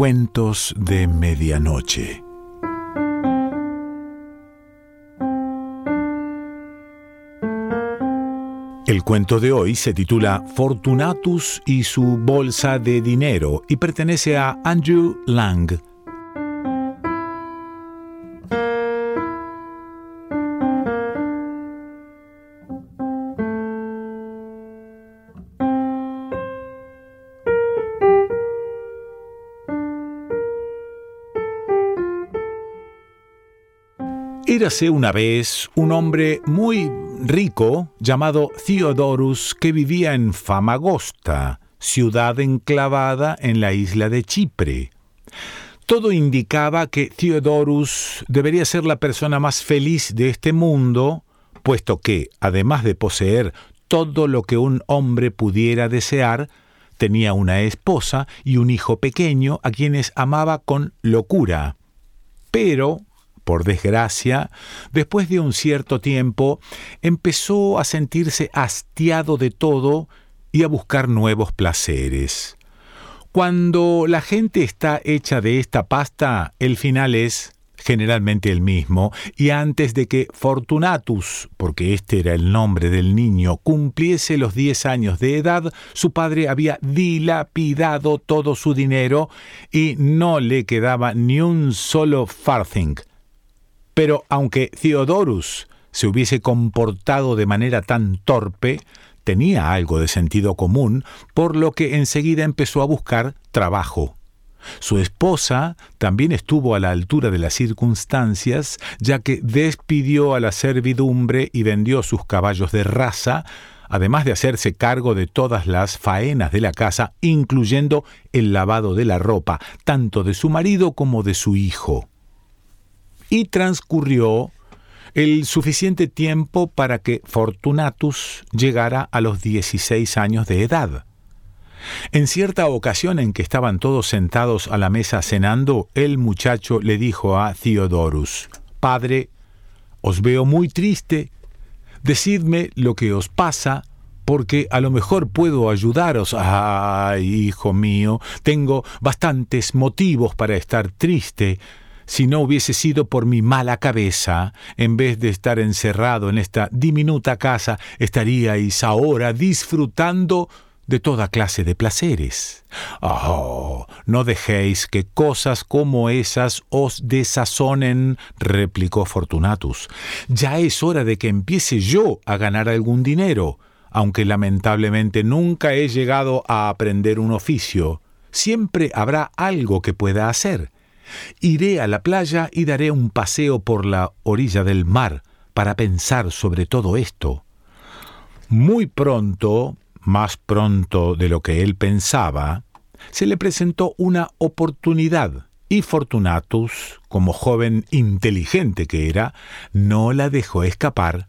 Cuentos de Medianoche. El cuento de hoy se titula Fortunatus y su bolsa de dinero y pertenece a Andrew Lang. Una vez un hombre muy rico llamado Theodorus que vivía en Famagosta, ciudad enclavada en la isla de Chipre. Todo indicaba que Theodorus debería ser la persona más feliz de este mundo, puesto que, además de poseer todo lo que un hombre pudiera desear, tenía una esposa y un hijo pequeño a quienes amaba con locura. Pero por desgracia, después de un cierto tiempo, empezó a sentirse hastiado de todo y a buscar nuevos placeres. Cuando la gente está hecha de esta pasta, el final es generalmente el mismo, y antes de que Fortunatus, porque este era el nombre del niño, cumpliese los diez años de edad, su padre había dilapidado todo su dinero y no le quedaba ni un solo farthing. Pero aunque Theodorus se hubiese comportado de manera tan torpe, tenía algo de sentido común, por lo que enseguida empezó a buscar trabajo. Su esposa también estuvo a la altura de las circunstancias, ya que despidió a la servidumbre y vendió sus caballos de raza, además de hacerse cargo de todas las faenas de la casa, incluyendo el lavado de la ropa, tanto de su marido como de su hijo y transcurrió el suficiente tiempo para que Fortunatus llegara a los 16 años de edad. En cierta ocasión en que estaban todos sentados a la mesa cenando, el muchacho le dijo a Theodorus, Padre, os veo muy triste, decidme lo que os pasa, porque a lo mejor puedo ayudaros. Ay, hijo mío, tengo bastantes motivos para estar triste. Si no hubiese sido por mi mala cabeza, en vez de estar encerrado en esta diminuta casa, estaríais ahora disfrutando de toda clase de placeres. Oh, no dejéis que cosas como esas os desazonen, replicó Fortunatus. Ya es hora de que empiece yo a ganar algún dinero, aunque lamentablemente nunca he llegado a aprender un oficio. Siempre habrá algo que pueda hacer. Iré a la playa y daré un paseo por la orilla del mar para pensar sobre todo esto. Muy pronto, más pronto de lo que él pensaba, se le presentó una oportunidad y Fortunatus, como joven inteligente que era, no la dejó escapar.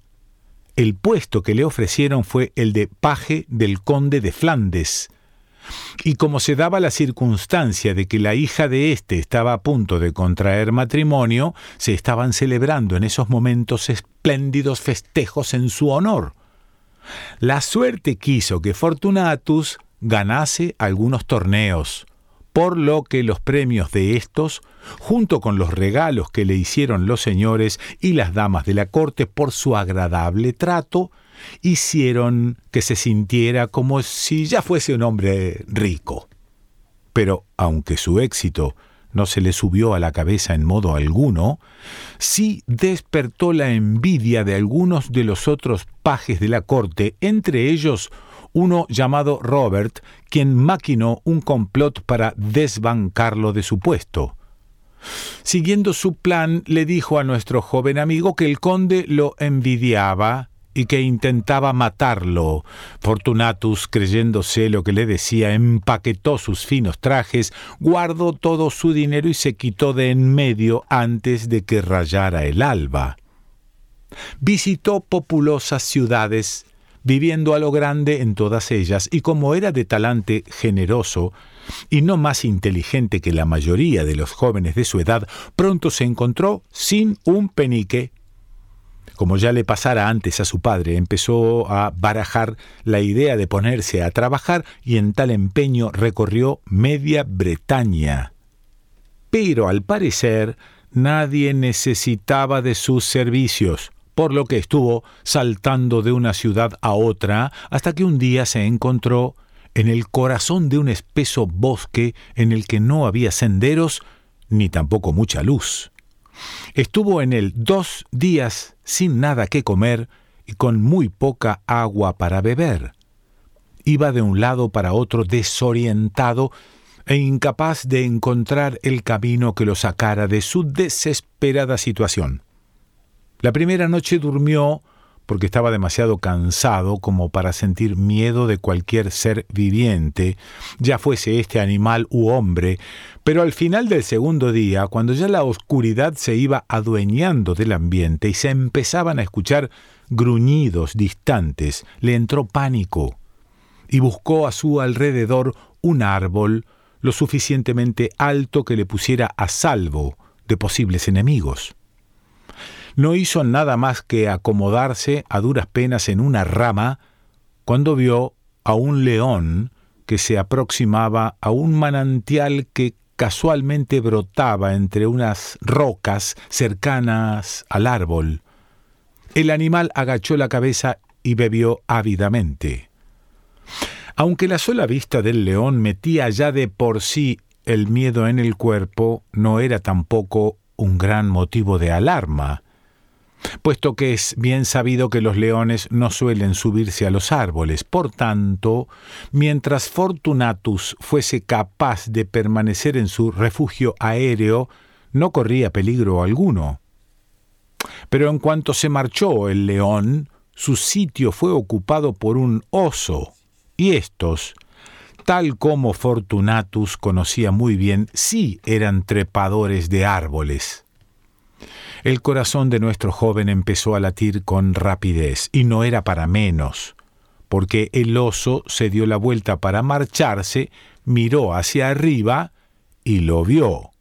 El puesto que le ofrecieron fue el de paje del conde de Flandes, y como se daba la circunstancia de que la hija de éste estaba a punto de contraer matrimonio, se estaban celebrando en esos momentos espléndidos festejos en su honor. La suerte quiso que Fortunatus ganase algunos torneos, por lo que los premios de estos, junto con los regalos que le hicieron los señores y las damas de la corte por su agradable trato, hicieron que se sintiera como si ya fuese un hombre rico. Pero aunque su éxito no se le subió a la cabeza en modo alguno, sí despertó la envidia de algunos de los otros pajes de la corte, entre ellos uno llamado Robert, quien maquinó un complot para desbancarlo de su puesto. Siguiendo su plan, le dijo a nuestro joven amigo que el conde lo envidiaba y que intentaba matarlo. Fortunatus, creyéndose lo que le decía, empaquetó sus finos trajes, guardó todo su dinero y se quitó de en medio antes de que rayara el alba. Visitó populosas ciudades, viviendo a lo grande en todas ellas, y como era de talante generoso, y no más inteligente que la mayoría de los jóvenes de su edad, pronto se encontró sin un penique como ya le pasara antes a su padre, empezó a barajar la idea de ponerse a trabajar y en tal empeño recorrió media Bretaña. pero al parecer nadie necesitaba de sus servicios, por lo que estuvo saltando de una ciudad a otra hasta que un día se encontró en el corazón de un espeso bosque en el que no había senderos ni tampoco mucha luz. Estuvo en él dos días sin nada que comer y con muy poca agua para beber. Iba de un lado para otro desorientado e incapaz de encontrar el camino que lo sacara de su desesperada situación. La primera noche durmió porque estaba demasiado cansado como para sentir miedo de cualquier ser viviente, ya fuese este animal u hombre, pero al final del segundo día, cuando ya la oscuridad se iba adueñando del ambiente y se empezaban a escuchar gruñidos distantes, le entró pánico y buscó a su alrededor un árbol lo suficientemente alto que le pusiera a salvo de posibles enemigos no hizo nada más que acomodarse a duras penas en una rama cuando vio a un león que se aproximaba a un manantial que casualmente brotaba entre unas rocas cercanas al árbol. El animal agachó la cabeza y bebió ávidamente. Aunque la sola vista del león metía ya de por sí el miedo en el cuerpo, no era tampoco un gran motivo de alarma puesto que es bien sabido que los leones no suelen subirse a los árboles. Por tanto, mientras Fortunatus fuese capaz de permanecer en su refugio aéreo, no corría peligro alguno. Pero en cuanto se marchó el león, su sitio fue ocupado por un oso, y estos, tal como Fortunatus conocía muy bien, sí eran trepadores de árboles. El corazón de nuestro joven empezó a latir con rapidez, y no era para menos, porque el oso se dio la vuelta para marcharse, miró hacia arriba y lo vio.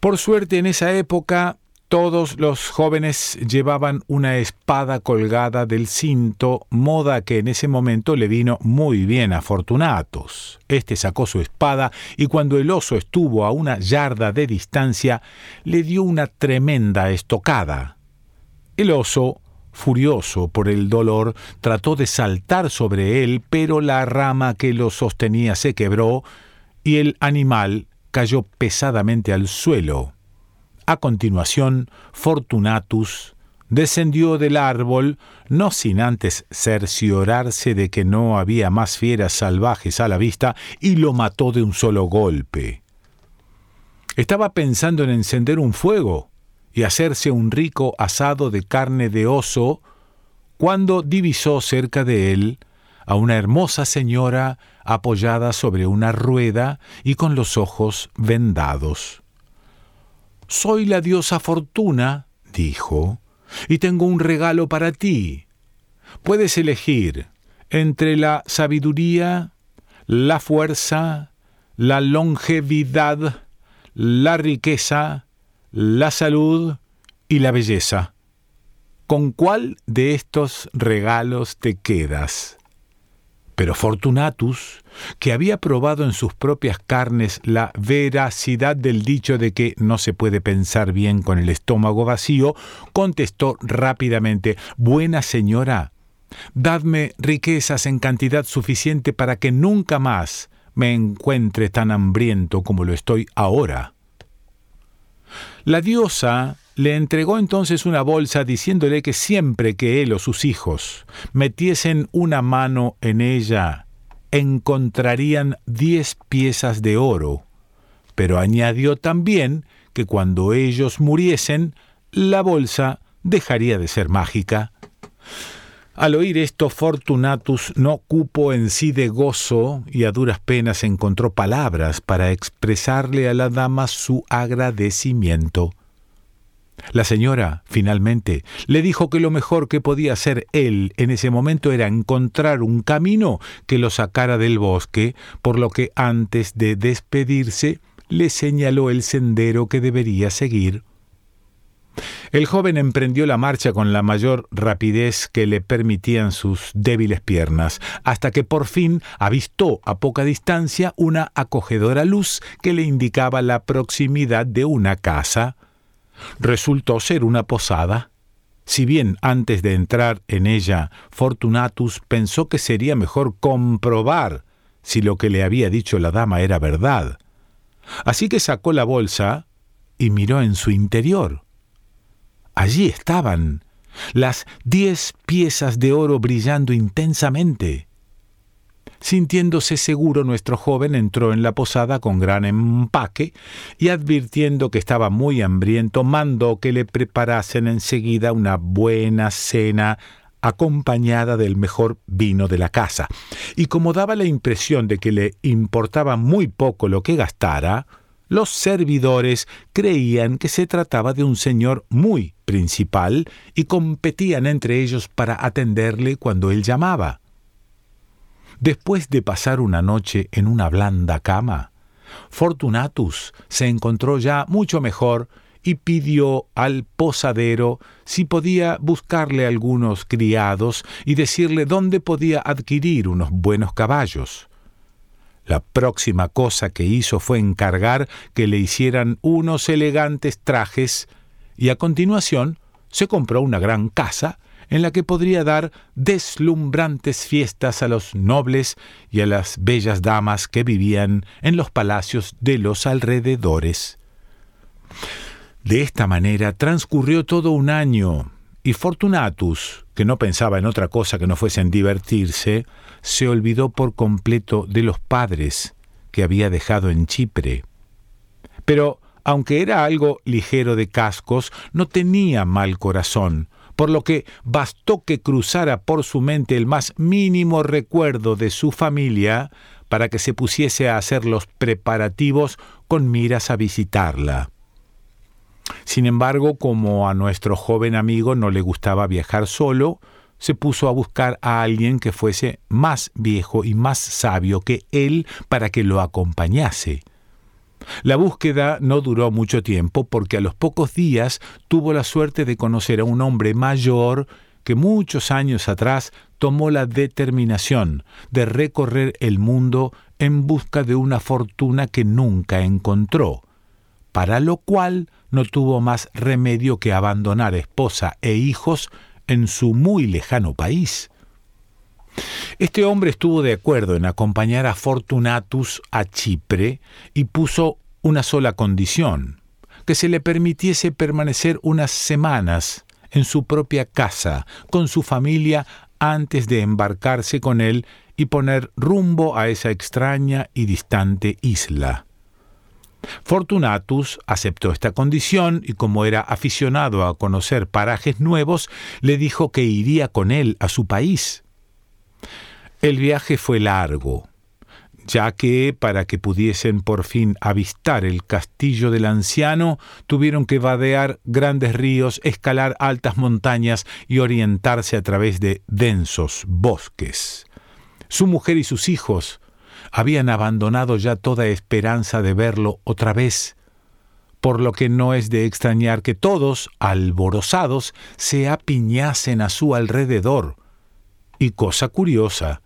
Por suerte en esa época todos los jóvenes llevaban una espada colgada del cinto, moda que en ese momento le vino muy bien a Fortunatus. Este sacó su espada y cuando el oso estuvo a una yarda de distancia, le dio una tremenda estocada. El oso, furioso por el dolor, trató de saltar sobre él, pero la rama que lo sostenía se quebró y el animal cayó pesadamente al suelo. A continuación, Fortunatus descendió del árbol, no sin antes cerciorarse de que no había más fieras salvajes a la vista, y lo mató de un solo golpe. Estaba pensando en encender un fuego y hacerse un rico asado de carne de oso, cuando divisó cerca de él a una hermosa señora apoyada sobre una rueda y con los ojos vendados. Soy la diosa Fortuna, dijo, y tengo un regalo para ti. Puedes elegir entre la sabiduría, la fuerza, la longevidad, la riqueza, la salud y la belleza. ¿Con cuál de estos regalos te quedas? Pero Fortunatus, que había probado en sus propias carnes la veracidad del dicho de que no se puede pensar bien con el estómago vacío, contestó rápidamente Buena señora, dadme riquezas en cantidad suficiente para que nunca más me encuentre tan hambriento como lo estoy ahora. La diosa le entregó entonces una bolsa diciéndole que siempre que él o sus hijos metiesen una mano en ella, encontrarían diez piezas de oro, pero añadió también que cuando ellos muriesen, la bolsa dejaría de ser mágica. Al oír esto, Fortunatus no cupo en sí de gozo y a duras penas encontró palabras para expresarle a la dama su agradecimiento. La señora, finalmente, le dijo que lo mejor que podía hacer él en ese momento era encontrar un camino que lo sacara del bosque, por lo que antes de despedirse le señaló el sendero que debería seguir. El joven emprendió la marcha con la mayor rapidez que le permitían sus débiles piernas, hasta que por fin avistó a poca distancia una acogedora luz que le indicaba la proximidad de una casa. Resultó ser una posada. Si bien antes de entrar en ella Fortunatus pensó que sería mejor comprobar si lo que le había dicho la dama era verdad. Así que sacó la bolsa y miró en su interior. Allí estaban las diez piezas de oro brillando intensamente. Sintiéndose seguro, nuestro joven entró en la posada con gran empaque y advirtiendo que estaba muy hambriento, mandó que le preparasen enseguida una buena cena acompañada del mejor vino de la casa. Y como daba la impresión de que le importaba muy poco lo que gastara, los servidores creían que se trataba de un señor muy principal y competían entre ellos para atenderle cuando él llamaba. Después de pasar una noche en una blanda cama, Fortunatus se encontró ya mucho mejor y pidió al posadero si podía buscarle algunos criados y decirle dónde podía adquirir unos buenos caballos. La próxima cosa que hizo fue encargar que le hicieran unos elegantes trajes y a continuación se compró una gran casa en la que podría dar deslumbrantes fiestas a los nobles y a las bellas damas que vivían en los palacios de los alrededores. De esta manera transcurrió todo un año, y Fortunatus, que no pensaba en otra cosa que no fuese en divertirse, se olvidó por completo de los padres que había dejado en Chipre. Pero, aunque era algo ligero de cascos, no tenía mal corazón, por lo que bastó que cruzara por su mente el más mínimo recuerdo de su familia para que se pusiese a hacer los preparativos con miras a visitarla. Sin embargo, como a nuestro joven amigo no le gustaba viajar solo, se puso a buscar a alguien que fuese más viejo y más sabio que él para que lo acompañase. La búsqueda no duró mucho tiempo porque a los pocos días tuvo la suerte de conocer a un hombre mayor que muchos años atrás tomó la determinación de recorrer el mundo en busca de una fortuna que nunca encontró, para lo cual no tuvo más remedio que abandonar esposa e hijos en su muy lejano país. Este hombre estuvo de acuerdo en acompañar a Fortunatus a Chipre y puso una sola condición, que se le permitiese permanecer unas semanas en su propia casa, con su familia, antes de embarcarse con él y poner rumbo a esa extraña y distante isla. Fortunatus aceptó esta condición y como era aficionado a conocer parajes nuevos, le dijo que iría con él a su país. El viaje fue largo, ya que para que pudiesen por fin avistar el castillo del anciano, tuvieron que vadear grandes ríos, escalar altas montañas y orientarse a través de densos bosques. Su mujer y sus hijos habían abandonado ya toda esperanza de verlo otra vez, por lo que no es de extrañar que todos, alborozados, se apiñasen a su alrededor. Y cosa curiosa,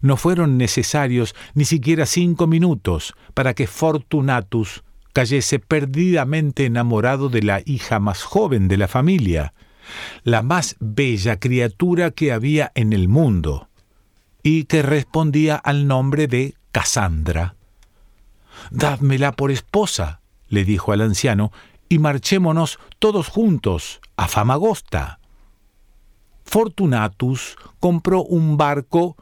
no fueron necesarios ni siquiera cinco minutos para que Fortunatus cayese perdidamente enamorado de la hija más joven de la familia, la más bella criatura que había en el mundo y que respondía al nombre de Casandra. Dádmela por esposa, le dijo al anciano, y marchémonos todos juntos a Famagosta. Fortunatus compró un barco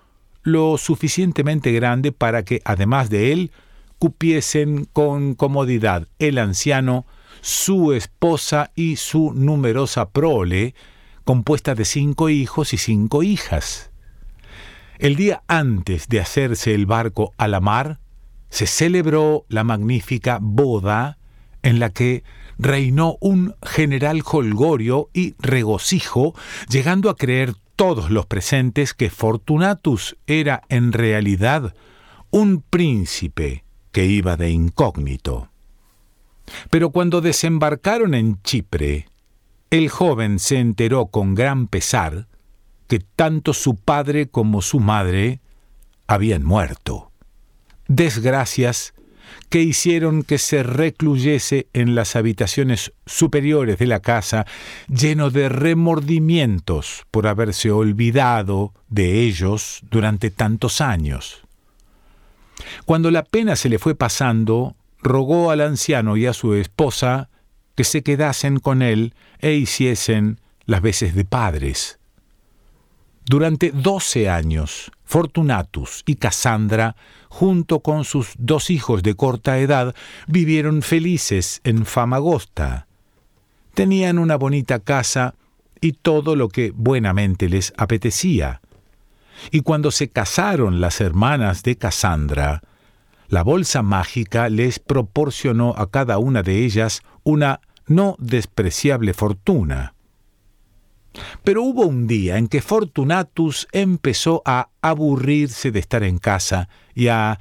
lo suficientemente grande para que, además de él, cupiesen con comodidad el anciano, su esposa y su numerosa prole, compuesta de cinco hijos y cinco hijas. El día antes de hacerse el barco a la mar, se celebró la magnífica boda en la que reinó un general holgorio y regocijo, llegando a creer todos los presentes que Fortunatus era en realidad un príncipe que iba de incógnito. Pero cuando desembarcaron en Chipre, el joven se enteró con gran pesar que tanto su padre como su madre habían muerto. Desgracias que hicieron que se recluyese en las habitaciones superiores de la casa, lleno de remordimientos por haberse olvidado de ellos durante tantos años. Cuando la pena se le fue pasando, rogó al anciano y a su esposa que se quedasen con él e hiciesen las veces de padres. Durante doce años, Fortunatus y Cassandra, junto con sus dos hijos de corta edad, vivieron felices en Famagosta. Tenían una bonita casa y todo lo que buenamente les apetecía. Y cuando se casaron las hermanas de Cassandra, la bolsa mágica les proporcionó a cada una de ellas una no despreciable fortuna. Pero hubo un día en que Fortunatus empezó a aburrirse de estar en casa y a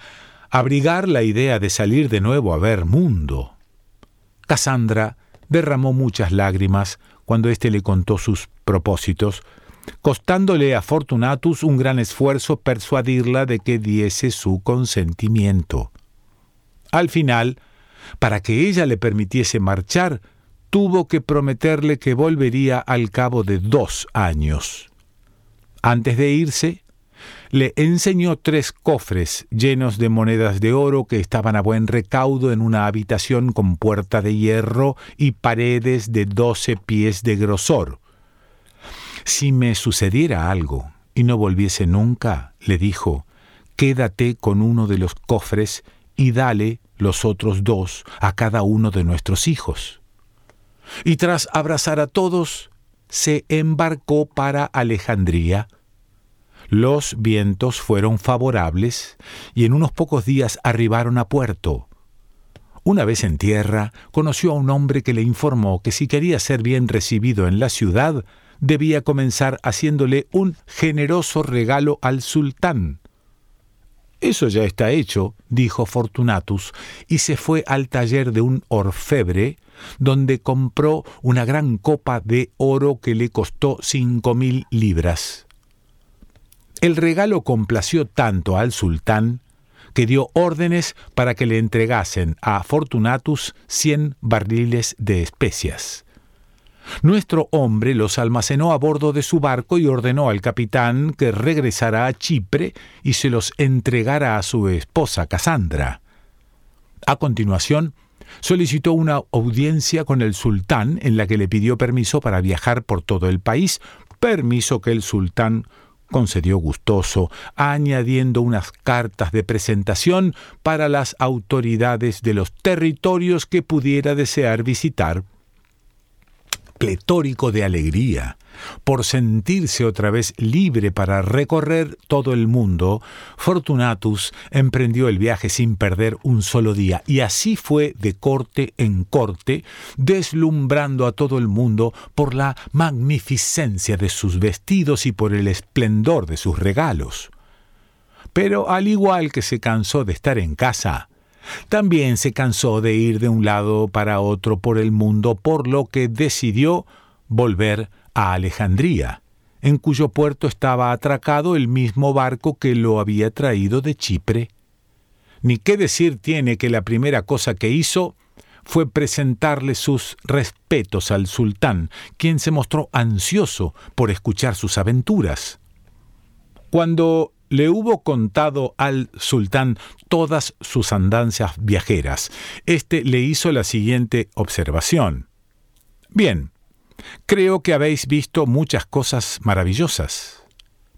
abrigar la idea de salir de nuevo a ver mundo. Cassandra derramó muchas lágrimas cuando éste le contó sus propósitos, costándole a Fortunatus un gran esfuerzo persuadirla de que diese su consentimiento. Al final, para que ella le permitiese marchar, tuvo que prometerle que volvería al cabo de dos años. Antes de irse, le enseñó tres cofres llenos de monedas de oro que estaban a buen recaudo en una habitación con puerta de hierro y paredes de doce pies de grosor. Si me sucediera algo y no volviese nunca, le dijo, quédate con uno de los cofres y dale los otros dos a cada uno de nuestros hijos y tras abrazar a todos, se embarcó para Alejandría. Los vientos fueron favorables y en unos pocos días arribaron a puerto. Una vez en tierra, conoció a un hombre que le informó que si quería ser bien recibido en la ciudad, debía comenzar haciéndole un generoso regalo al sultán. Eso ya está hecho, dijo Fortunatus, y se fue al taller de un orfebre, donde compró una gran copa de oro que le costó cinco mil libras. El regalo complació tanto al sultán que dio órdenes para que le entregasen a Fortunatus cien barriles de especias. Nuestro hombre los almacenó a bordo de su barco y ordenó al capitán que regresara a Chipre y se los entregara a su esposa Casandra. A continuación, solicitó una audiencia con el sultán en la que le pidió permiso para viajar por todo el país, permiso que el sultán concedió gustoso, añadiendo unas cartas de presentación para las autoridades de los territorios que pudiera desear visitar pletórico de alegría, por sentirse otra vez libre para recorrer todo el mundo, Fortunatus emprendió el viaje sin perder un solo día, y así fue de corte en corte, deslumbrando a todo el mundo por la magnificencia de sus vestidos y por el esplendor de sus regalos. Pero al igual que se cansó de estar en casa, también se cansó de ir de un lado para otro por el mundo, por lo que decidió volver a Alejandría, en cuyo puerto estaba atracado el mismo barco que lo había traído de Chipre. Ni qué decir tiene que la primera cosa que hizo fue presentarle sus respetos al sultán, quien se mostró ansioso por escuchar sus aventuras. Cuando le hubo contado al sultán todas sus andancias viajeras. Este le hizo la siguiente observación. Bien, creo que habéis visto muchas cosas maravillosas,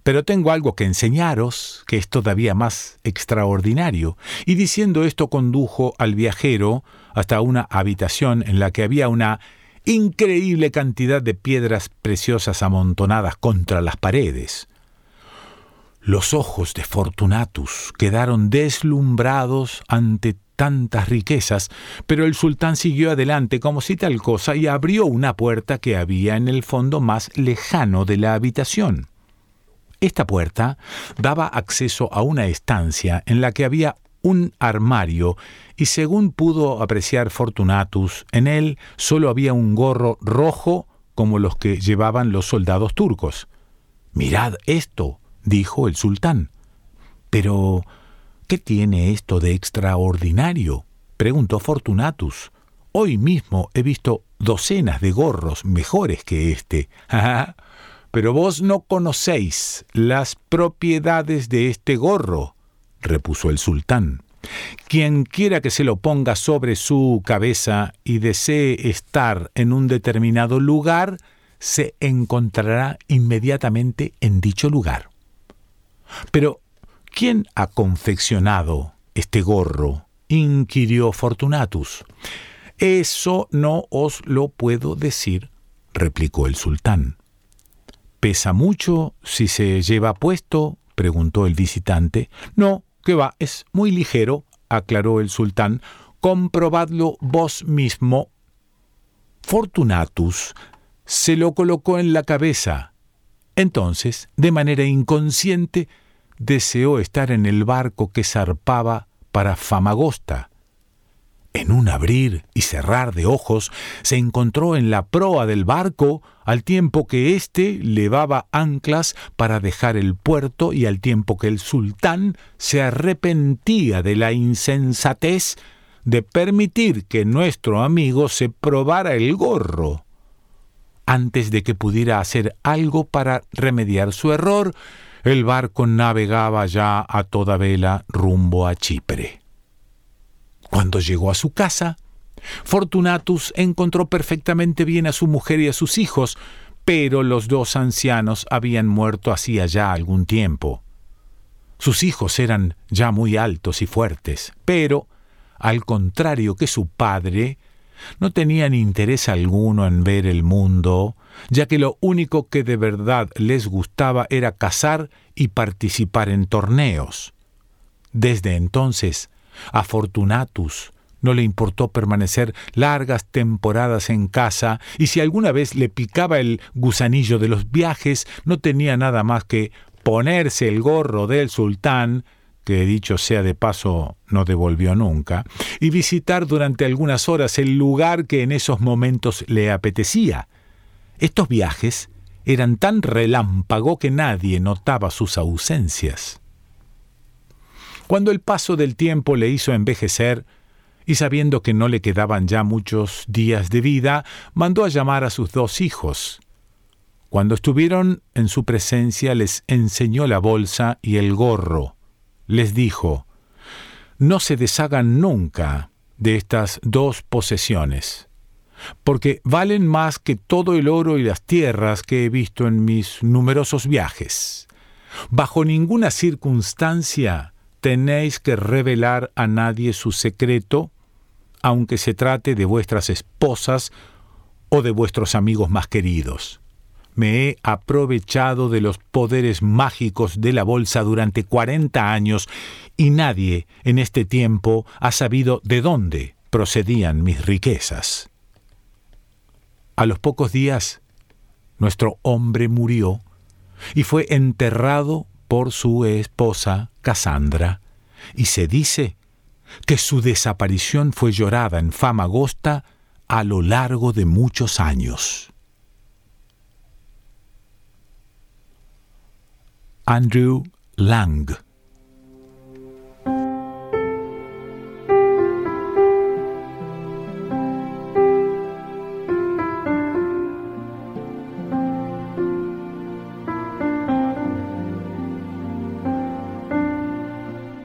pero tengo algo que enseñaros que es todavía más extraordinario. Y diciendo esto condujo al viajero hasta una habitación en la que había una increíble cantidad de piedras preciosas amontonadas contra las paredes. Los ojos de Fortunatus quedaron deslumbrados ante tantas riquezas, pero el sultán siguió adelante como si tal cosa y abrió una puerta que había en el fondo más lejano de la habitación. Esta puerta daba acceso a una estancia en la que había un armario y según pudo apreciar Fortunatus, en él solo había un gorro rojo como los que llevaban los soldados turcos. Mirad esto, dijo el sultán. Pero, ¿qué tiene esto de extraordinario? preguntó Fortunatus. Hoy mismo he visto docenas de gorros mejores que este. Pero vos no conocéis las propiedades de este gorro, repuso el sultán. Quien quiera que se lo ponga sobre su cabeza y desee estar en un determinado lugar, se encontrará inmediatamente en dicho lugar. Pero, ¿quién ha confeccionado este gorro? inquirió Fortunatus. Eso no os lo puedo decir, replicó el sultán. ¿Pesa mucho si se lleva puesto? preguntó el visitante. No, que va, es muy ligero, aclaró el sultán. Comprobadlo vos mismo. Fortunatus se lo colocó en la cabeza. Entonces, de manera inconsciente, deseó estar en el barco que zarpaba para Famagosta. En un abrir y cerrar de ojos se encontró en la proa del barco al tiempo que éste levaba anclas para dejar el puerto y al tiempo que el sultán se arrepentía de la insensatez de permitir que nuestro amigo se probara el gorro. Antes de que pudiera hacer algo para remediar su error, el barco navegaba ya a toda vela rumbo a Chipre. Cuando llegó a su casa, Fortunatus encontró perfectamente bien a su mujer y a sus hijos, pero los dos ancianos habían muerto hacía ya algún tiempo. Sus hijos eran ya muy altos y fuertes, pero, al contrario que su padre, no tenían interés alguno en ver el mundo, ya que lo único que de verdad les gustaba era cazar y participar en torneos. Desde entonces, a Fortunatus no le importó permanecer largas temporadas en casa, y si alguna vez le picaba el gusanillo de los viajes, no tenía nada más que ponerse el gorro del sultán, que dicho sea de paso no devolvió nunca, y visitar durante algunas horas el lugar que en esos momentos le apetecía. Estos viajes eran tan relámpago que nadie notaba sus ausencias. Cuando el paso del tiempo le hizo envejecer, y sabiendo que no le quedaban ya muchos días de vida, mandó a llamar a sus dos hijos. Cuando estuvieron en su presencia les enseñó la bolsa y el gorro, les dijo, no se deshagan nunca de estas dos posesiones, porque valen más que todo el oro y las tierras que he visto en mis numerosos viajes. Bajo ninguna circunstancia tenéis que revelar a nadie su secreto, aunque se trate de vuestras esposas o de vuestros amigos más queridos me he aprovechado de los poderes mágicos de la bolsa durante cuarenta años y nadie en este tiempo ha sabido de dónde procedían mis riquezas. A los pocos días, nuestro hombre murió y fue enterrado por su esposa Casandra, y se dice que su desaparición fue llorada en Famagosta a lo largo de muchos años. Andrew Lang.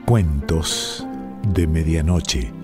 Cuentos de Medianoche.